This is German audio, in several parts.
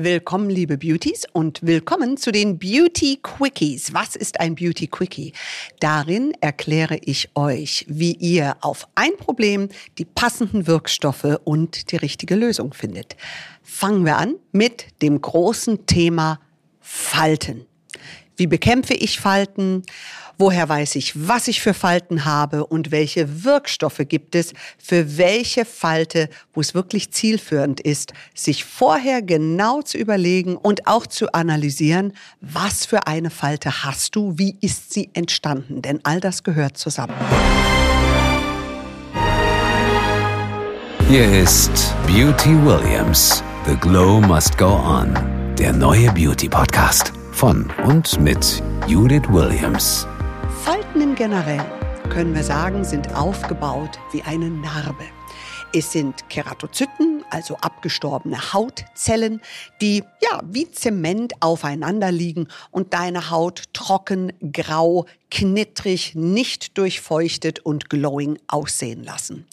Willkommen, liebe Beauties, und willkommen zu den Beauty Quickies. Was ist ein Beauty Quickie? Darin erkläre ich euch, wie ihr auf ein Problem die passenden Wirkstoffe und die richtige Lösung findet. Fangen wir an mit dem großen Thema Falten. Wie bekämpfe ich Falten? Woher weiß ich, was ich für Falten habe und welche Wirkstoffe gibt es für welche Falte, wo es wirklich zielführend ist, sich vorher genau zu überlegen und auch zu analysieren, was für eine Falte hast du, wie ist sie entstanden, denn all das gehört zusammen. Hier ist Beauty Williams. The Glow Must Go On. Der neue Beauty Podcast von und mit Judith Williams. Falten im Generellen, können wir sagen, sind aufgebaut wie eine Narbe. Es sind Keratozyten, also abgestorbene Hautzellen, die ja wie Zement aufeinander liegen und deine Haut trocken, grau, knittrig, nicht durchfeuchtet und glowing aussehen lassen.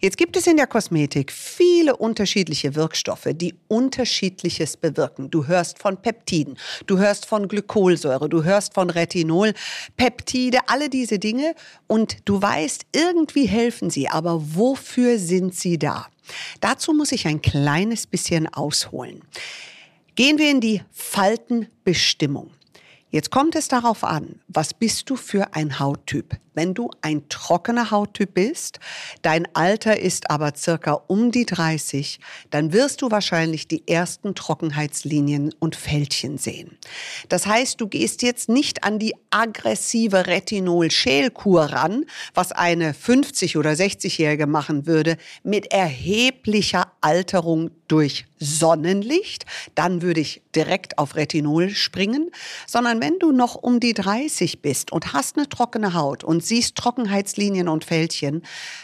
Jetzt gibt es in der Kosmetik viele unterschiedliche Wirkstoffe, die unterschiedliches bewirken. Du hörst von Peptiden, du hörst von Glykolsäure, du hörst von Retinol, Peptide, alle diese Dinge und du weißt, irgendwie helfen sie, aber wofür sind sie da? Dazu muss ich ein kleines bisschen ausholen. Gehen wir in die Faltenbestimmung. Jetzt kommt es darauf an, was bist du für ein Hauttyp? Wenn du ein trockener Hauttyp bist, dein Alter ist aber circa um die 30, dann wirst du wahrscheinlich die ersten Trockenheitslinien und Fältchen sehen. Das heißt, du gehst jetzt nicht an die aggressive Retinol-Schälkur ran, was eine 50- oder 60-Jährige machen würde, mit erheblicher Alterung durch Sonnenlicht, dann würde ich direkt auf Retinol springen, sondern wenn du noch um die 30 bist und hast eine trockene Haut und siehst Trockenheitslinien und Fältchen,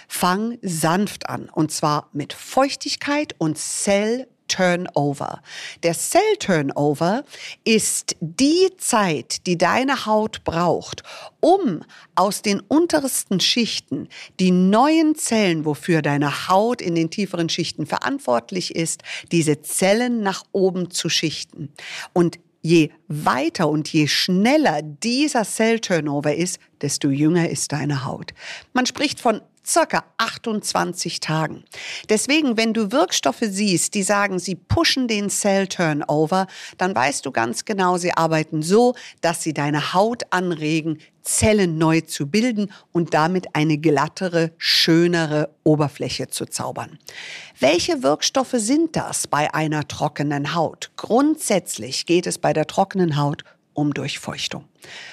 fang sanft an. Und zwar mit Feuchtigkeit und Zell Turnover. Der Cell Turnover ist die Zeit, die deine Haut braucht, um aus den untersten Schichten die neuen Zellen, wofür deine Haut in den tieferen Schichten verantwortlich ist, diese Zellen nach oben zu schichten. Und je weiter und je schneller dieser Cell-Turnover ist, desto jünger ist deine Haut. Man spricht von circa 28 Tagen. Deswegen, wenn du Wirkstoffe siehst, die sagen, sie pushen den Cell Turnover, dann weißt du ganz genau, sie arbeiten so, dass sie deine Haut anregen, Zellen neu zu bilden und damit eine glattere, schönere Oberfläche zu zaubern. Welche Wirkstoffe sind das bei einer trockenen Haut? Grundsätzlich geht es bei der trockenen Haut um Durchfeuchtung.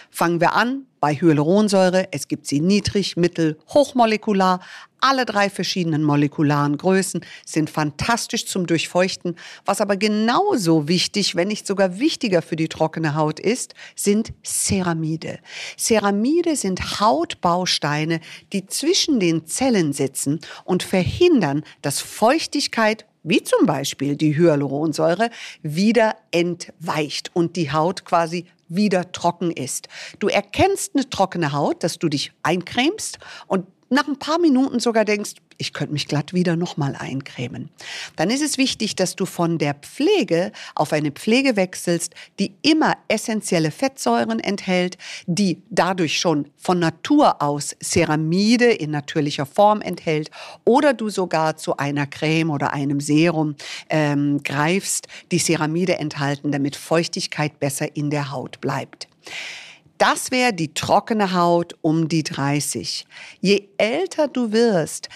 Fangen wir an bei Hyaluronsäure. Es gibt sie niedrig, mittel, hochmolekular. Alle drei verschiedenen molekularen Größen sind fantastisch zum Durchfeuchten. Was aber genauso wichtig, wenn nicht sogar wichtiger für die trockene Haut ist, sind Ceramide. Ceramide sind Hautbausteine, die zwischen den Zellen sitzen und verhindern, dass Feuchtigkeit wie zum Beispiel die Hyaluronsäure, wieder entweicht und die Haut quasi wieder trocken ist. Du erkennst eine trockene Haut, dass du dich eincremst und nach ein paar Minuten sogar denkst, ich könnte mich glatt wieder nochmal eincremen. Dann ist es wichtig, dass du von der Pflege auf eine Pflege wechselst, die immer essentielle Fettsäuren enthält, die dadurch schon von Natur aus Ceramide in natürlicher Form enthält oder du sogar zu einer Creme oder einem Serum ähm, greifst, die Ceramide enthalten, damit Feuchtigkeit besser in der Haut bleibt. Das wäre die trockene Haut um die 30. Je älter du wirst,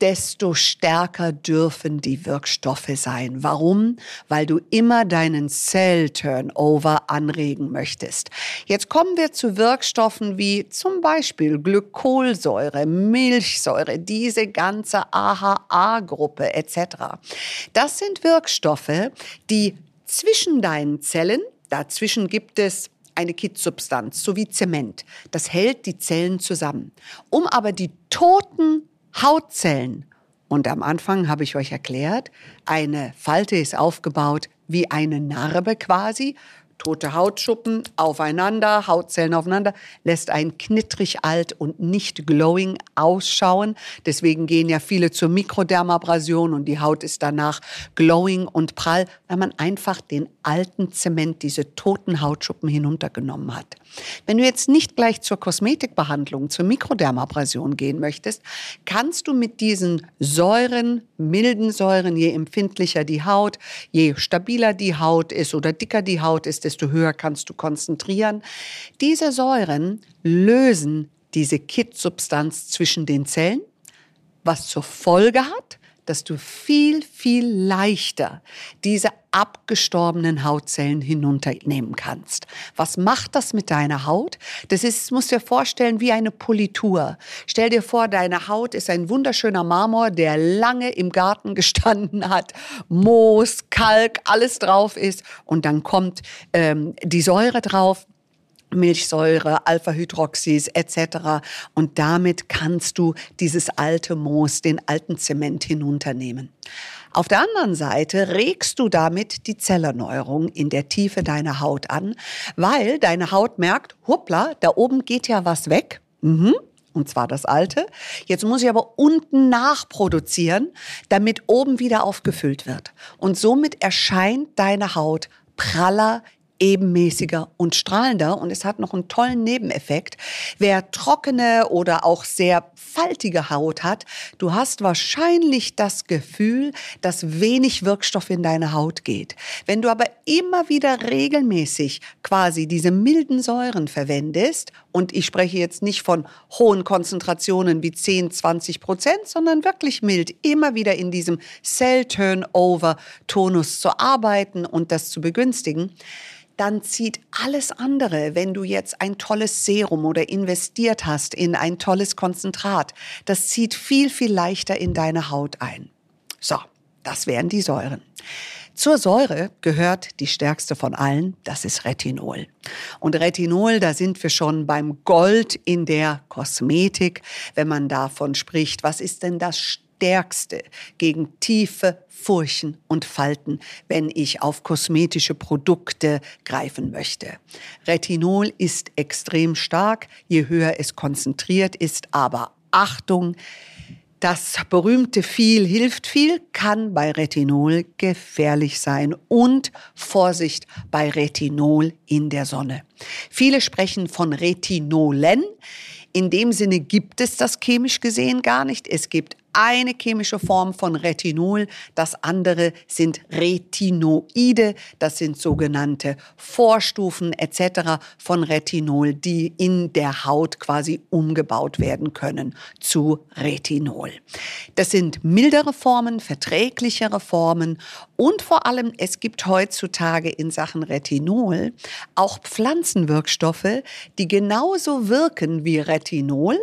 desto stärker dürfen die Wirkstoffe sein. Warum? Weil du immer deinen Cell-Turnover anregen möchtest. Jetzt kommen wir zu Wirkstoffen wie zum Beispiel Glykolsäure, Milchsäure, diese ganze AHA-Gruppe etc. Das sind Wirkstoffe, die zwischen deinen Zellen, dazwischen gibt es eine Kittsubstanz, so wie Zement. Das hält die Zellen zusammen. Um aber die toten Hautzellen, und am Anfang habe ich euch erklärt, eine Falte ist aufgebaut wie eine Narbe quasi, tote Hautschuppen aufeinander, Hautzellen aufeinander, lässt einen knittrig alt und nicht glowing ausschauen. Deswegen gehen ja viele zur Mikrodermabrasion und die Haut ist danach glowing und prall, weil man einfach den alten Zement, diese toten Hautschuppen hinuntergenommen hat. Wenn du jetzt nicht gleich zur Kosmetikbehandlung, zur Mikrodermabrasion gehen möchtest, kannst du mit diesen Säuren, milden Säuren, je empfindlicher die Haut, je stabiler die Haut ist oder dicker die Haut ist, desto höher kannst du konzentrieren. Diese Säuren lösen diese Kittsubstanz zwischen den Zellen, was zur Folge hat, dass du viel, viel leichter diese abgestorbenen Hautzellen hinunternehmen kannst. Was macht das mit deiner Haut? Das ist, musst dir vorstellen, wie eine Politur. Stell dir vor, deine Haut ist ein wunderschöner Marmor, der lange im Garten gestanden hat. Moos, Kalk, alles drauf ist. Und dann kommt ähm, die Säure drauf Milchsäure, Alpha-Hydroxys etc. Und damit kannst du dieses alte Moos, den alten Zement hinunternehmen. Auf der anderen Seite regst du damit die Zellerneuerung in der Tiefe deiner Haut an, weil deine Haut merkt, hoppla, da oben geht ja was weg. Mhm. Und zwar das alte. Jetzt muss ich aber unten nachproduzieren, damit oben wieder aufgefüllt wird. Und somit erscheint deine Haut praller, ebenmäßiger und strahlender. Und es hat noch einen tollen Nebeneffekt. Wer trockene oder auch sehr faltige Haut hat, du hast wahrscheinlich das Gefühl, dass wenig Wirkstoff in deine Haut geht. Wenn du aber immer wieder regelmäßig quasi diese milden Säuren verwendest, und ich spreche jetzt nicht von hohen Konzentrationen wie 10, 20 Prozent, sondern wirklich mild, immer wieder in diesem Cell-Turnover-Tonus zu arbeiten und das zu begünstigen, dann zieht alles andere, wenn du jetzt ein tolles Serum oder investiert hast in ein tolles Konzentrat, das zieht viel, viel leichter in deine Haut ein. So, das wären die Säuren. Zur Säure gehört die stärkste von allen, das ist Retinol. Und Retinol, da sind wir schon beim Gold in der Kosmetik, wenn man davon spricht. Was ist denn das stärkste gegen tiefe Furchen und Falten, wenn ich auf kosmetische Produkte greifen möchte. Retinol ist extrem stark, je höher es konzentriert ist, aber Achtung, das berühmte viel hilft viel kann bei Retinol gefährlich sein und Vorsicht bei Retinol in der Sonne. Viele sprechen von Retinolen. In dem Sinne gibt es das chemisch gesehen gar nicht. Es gibt eine chemische Form von Retinol, das andere sind Retinoide, das sind sogenannte Vorstufen etc. von Retinol, die in der Haut quasi umgebaut werden können zu Retinol. Das sind mildere Formen, verträglichere Formen und vor allem es gibt heutzutage in Sachen Retinol auch Pflanzenwirkstoffe, die genauso wirken wie Retinol,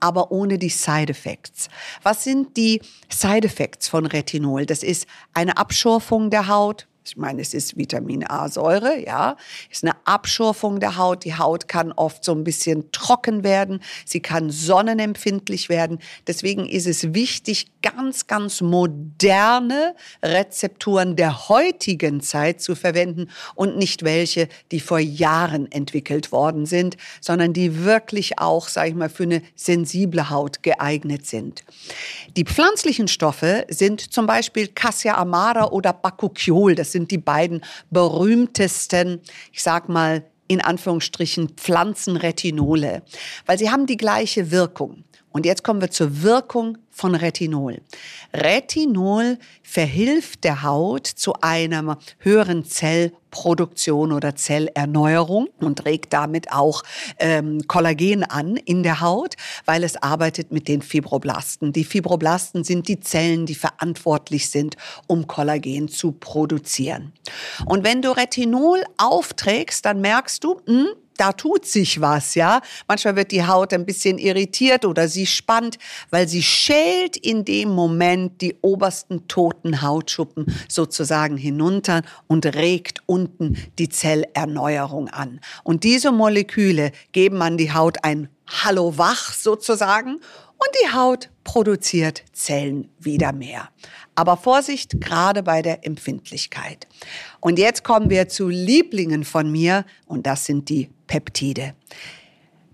aber ohne die Side Effects. Was sind die Side Effects von Retinol? Das ist eine Abschorfung der Haut, ich meine, es ist Vitamin A-Säure, ja, ist eine Abschurfung der Haut. Die Haut kann oft so ein bisschen trocken werden, sie kann sonnenempfindlich werden. Deswegen ist es wichtig, ganz, ganz moderne Rezepturen der heutigen Zeit zu verwenden und nicht welche, die vor Jahren entwickelt worden sind, sondern die wirklich auch, sage ich mal, für eine sensible Haut geeignet sind. Die pflanzlichen Stoffe sind zum Beispiel Cassia amara oder Bakuchiol. Das sind die beiden berühmtesten, ich sag mal, in Anführungsstrichen Pflanzenretinole, weil sie haben die gleiche Wirkung. Und jetzt kommen wir zur Wirkung von Retinol. Retinol verhilft der Haut zu einer höheren Zellproduktion oder Zellerneuerung und regt damit auch ähm, Kollagen an in der Haut, weil es arbeitet mit den Fibroblasten. Die Fibroblasten sind die Zellen, die verantwortlich sind, um Kollagen zu produzieren. Und wenn du Retinol aufträgst, dann merkst du, mh, hm, da tut sich was, ja. Manchmal wird die Haut ein bisschen irritiert oder sie spannt, weil sie schält in dem Moment die obersten toten Hautschuppen sozusagen hinunter und regt unten die Zellerneuerung an. Und diese Moleküle geben an die Haut ein Hallo wach sozusagen und die Haut produziert Zellen wieder mehr. Aber Vorsicht, gerade bei der Empfindlichkeit. Und jetzt kommen wir zu Lieblingen von mir und das sind die Peptide.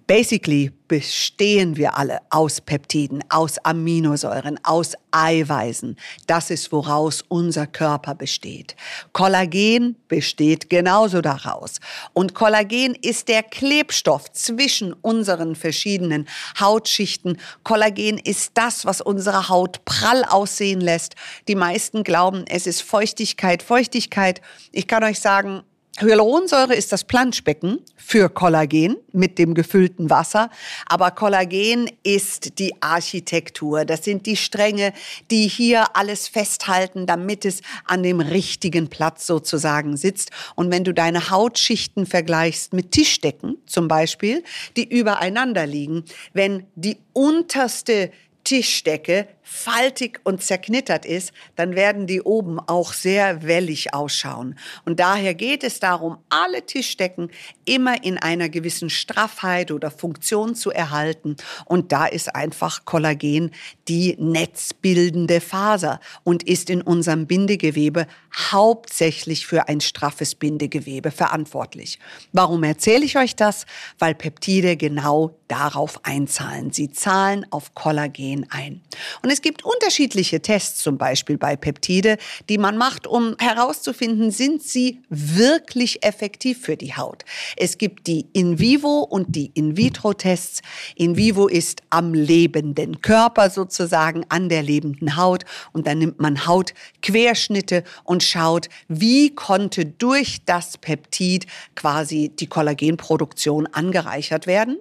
Basically bestehen wir alle aus Peptiden, aus Aminosäuren, aus Eiweißen. Das ist, woraus unser Körper besteht. Kollagen besteht genauso daraus. Und Kollagen ist der Klebstoff zwischen unseren verschiedenen Hautschichten. Kollagen ist das, was unsere Haut prall aussehen lässt. Die meisten glauben, es ist Feuchtigkeit. Feuchtigkeit, ich kann euch sagen, Hyaluronsäure ist das Planschbecken für Kollagen mit dem gefüllten Wasser, aber Kollagen ist die Architektur. Das sind die Stränge, die hier alles festhalten, damit es an dem richtigen Platz sozusagen sitzt. Und wenn du deine Hautschichten vergleichst mit Tischdecken zum Beispiel, die übereinander liegen, wenn die unterste Tischdecke faltig und zerknittert ist, dann werden die oben auch sehr wellig ausschauen. Und daher geht es darum, alle Tischdecken immer in einer gewissen Straffheit oder Funktion zu erhalten. Und da ist einfach Kollagen die netzbildende Faser und ist in unserem Bindegewebe hauptsächlich für ein straffes Bindegewebe verantwortlich. Warum erzähle ich euch das? Weil Peptide genau darauf einzahlen. Sie zahlen auf Kollagen ein. Und es gibt unterschiedliche Tests, zum Beispiel bei Peptide, die man macht, um herauszufinden, sind sie wirklich effektiv für die Haut. Es gibt die In vivo und die In vitro Tests. In vivo ist am lebenden Körper sozusagen, an der lebenden Haut. Und dann nimmt man Hautquerschnitte und schaut, wie konnte durch das Peptid quasi die Kollagenproduktion angereichert werden.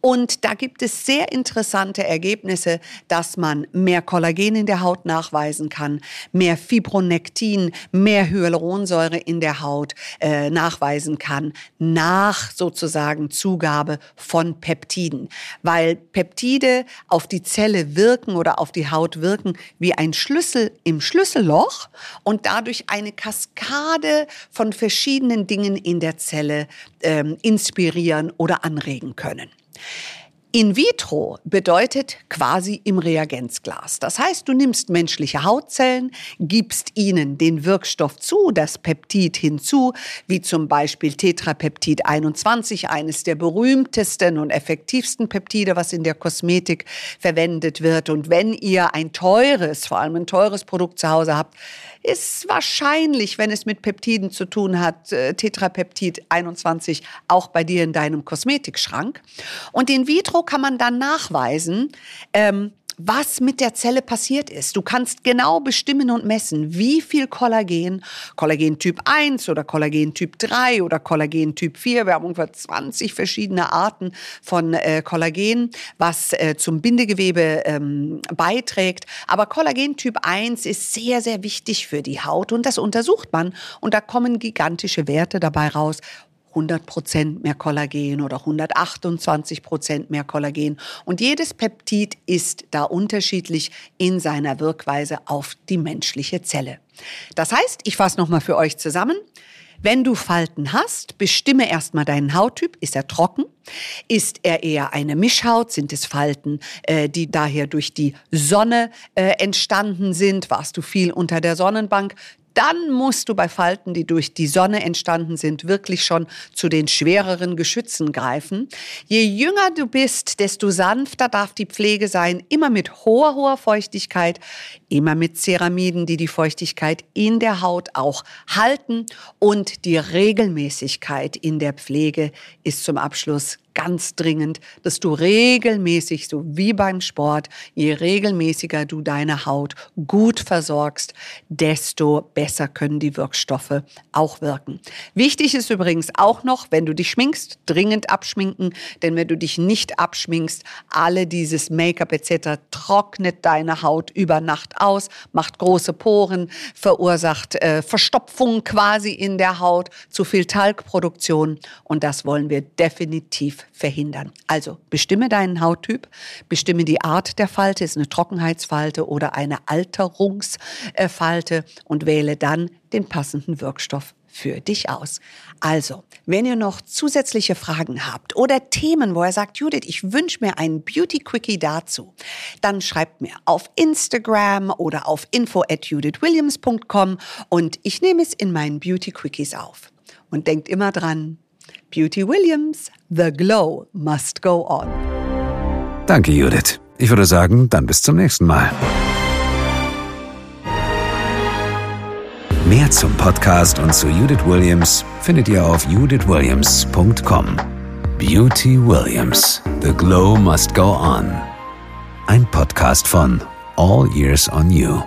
Und da gibt es sehr interessante Ergebnisse, dass man mehr Kollagen in der Haut nachweisen kann, mehr Fibronektin, mehr Hyaluronsäure in der Haut äh, nachweisen kann, nach sozusagen Zugabe von Peptiden. Weil Peptide auf die Zelle wirken oder auf die Haut wirken wie ein Schlüssel im Schlüsselloch und dadurch eine Kaskade von verschiedenen Dingen in der Zelle ähm, inspirieren oder anregen können. In vitro bedeutet quasi im Reagenzglas. Das heißt, du nimmst menschliche Hautzellen, gibst ihnen den Wirkstoff zu, das Peptid hinzu, wie zum Beispiel Tetrapeptid 21, eines der berühmtesten und effektivsten Peptide, was in der Kosmetik verwendet wird. Und wenn ihr ein teures, vor allem ein teures Produkt zu Hause habt, ist wahrscheinlich, wenn es mit Peptiden zu tun hat, äh, Tetrapeptid 21 auch bei dir in deinem Kosmetikschrank. Und in vitro kann man dann nachweisen, ähm, was mit der Zelle passiert ist. Du kannst genau bestimmen und messen, wie viel Kollagen, Kollagen Typ 1 oder Kollagen Typ 3 oder Kollagen Typ 4, wir haben ungefähr 20 verschiedene Arten von äh, Kollagen, was äh, zum Bindegewebe ähm, beiträgt. Aber Kollagen Typ 1 ist sehr, sehr wichtig für die Haut und das untersucht man und da kommen gigantische Werte dabei raus. 100 Prozent mehr Kollagen oder 128 Prozent mehr Kollagen. Und jedes Peptid ist da unterschiedlich in seiner Wirkweise auf die menschliche Zelle. Das heißt, ich fasse nochmal für euch zusammen. Wenn du Falten hast, bestimme erstmal deinen Hauttyp. Ist er trocken? Ist er eher eine Mischhaut? Sind es Falten, äh, die daher durch die Sonne äh, entstanden sind? Warst du viel unter der Sonnenbank? Dann musst du bei Falten, die durch die Sonne entstanden sind, wirklich schon zu den schwereren Geschützen greifen. Je jünger du bist, desto sanfter darf die Pflege sein, immer mit hoher, hoher Feuchtigkeit, immer mit Ceramiden, die die Feuchtigkeit in der Haut auch halten und die Regelmäßigkeit in der Pflege ist zum Abschluss ganz dringend, dass du regelmäßig, so wie beim Sport, je regelmäßiger du deine Haut gut versorgst, desto besser können die Wirkstoffe auch wirken. Wichtig ist übrigens auch noch, wenn du dich schminkst, dringend abschminken, denn wenn du dich nicht abschminkst, alle dieses Make-up etc. trocknet deine Haut über Nacht aus, macht große Poren, verursacht äh, Verstopfung quasi in der Haut, zu viel Talgproduktion und das wollen wir definitiv verhindern. Also bestimme deinen Hauttyp, bestimme die Art der Falte, ist eine Trockenheitsfalte oder eine Alterungsfalte und wähle dann den passenden Wirkstoff für dich aus. Also, wenn ihr noch zusätzliche Fragen habt oder Themen, wo er sagt, Judith, ich wünsche mir einen Beauty Quickie dazu, dann schreibt mir auf Instagram oder auf info at judithwilliams.com und ich nehme es in meinen Beauty Quickies auf. Und denkt immer dran, Beauty Williams, the glow must go on. Danke, Judith. Ich würde sagen, dann bis zum nächsten Mal. Mehr zum Podcast und zu Judith Williams findet ihr auf judithwilliams.com. Beauty Williams. The Glow Must Go On. Ein Podcast von All Years on You.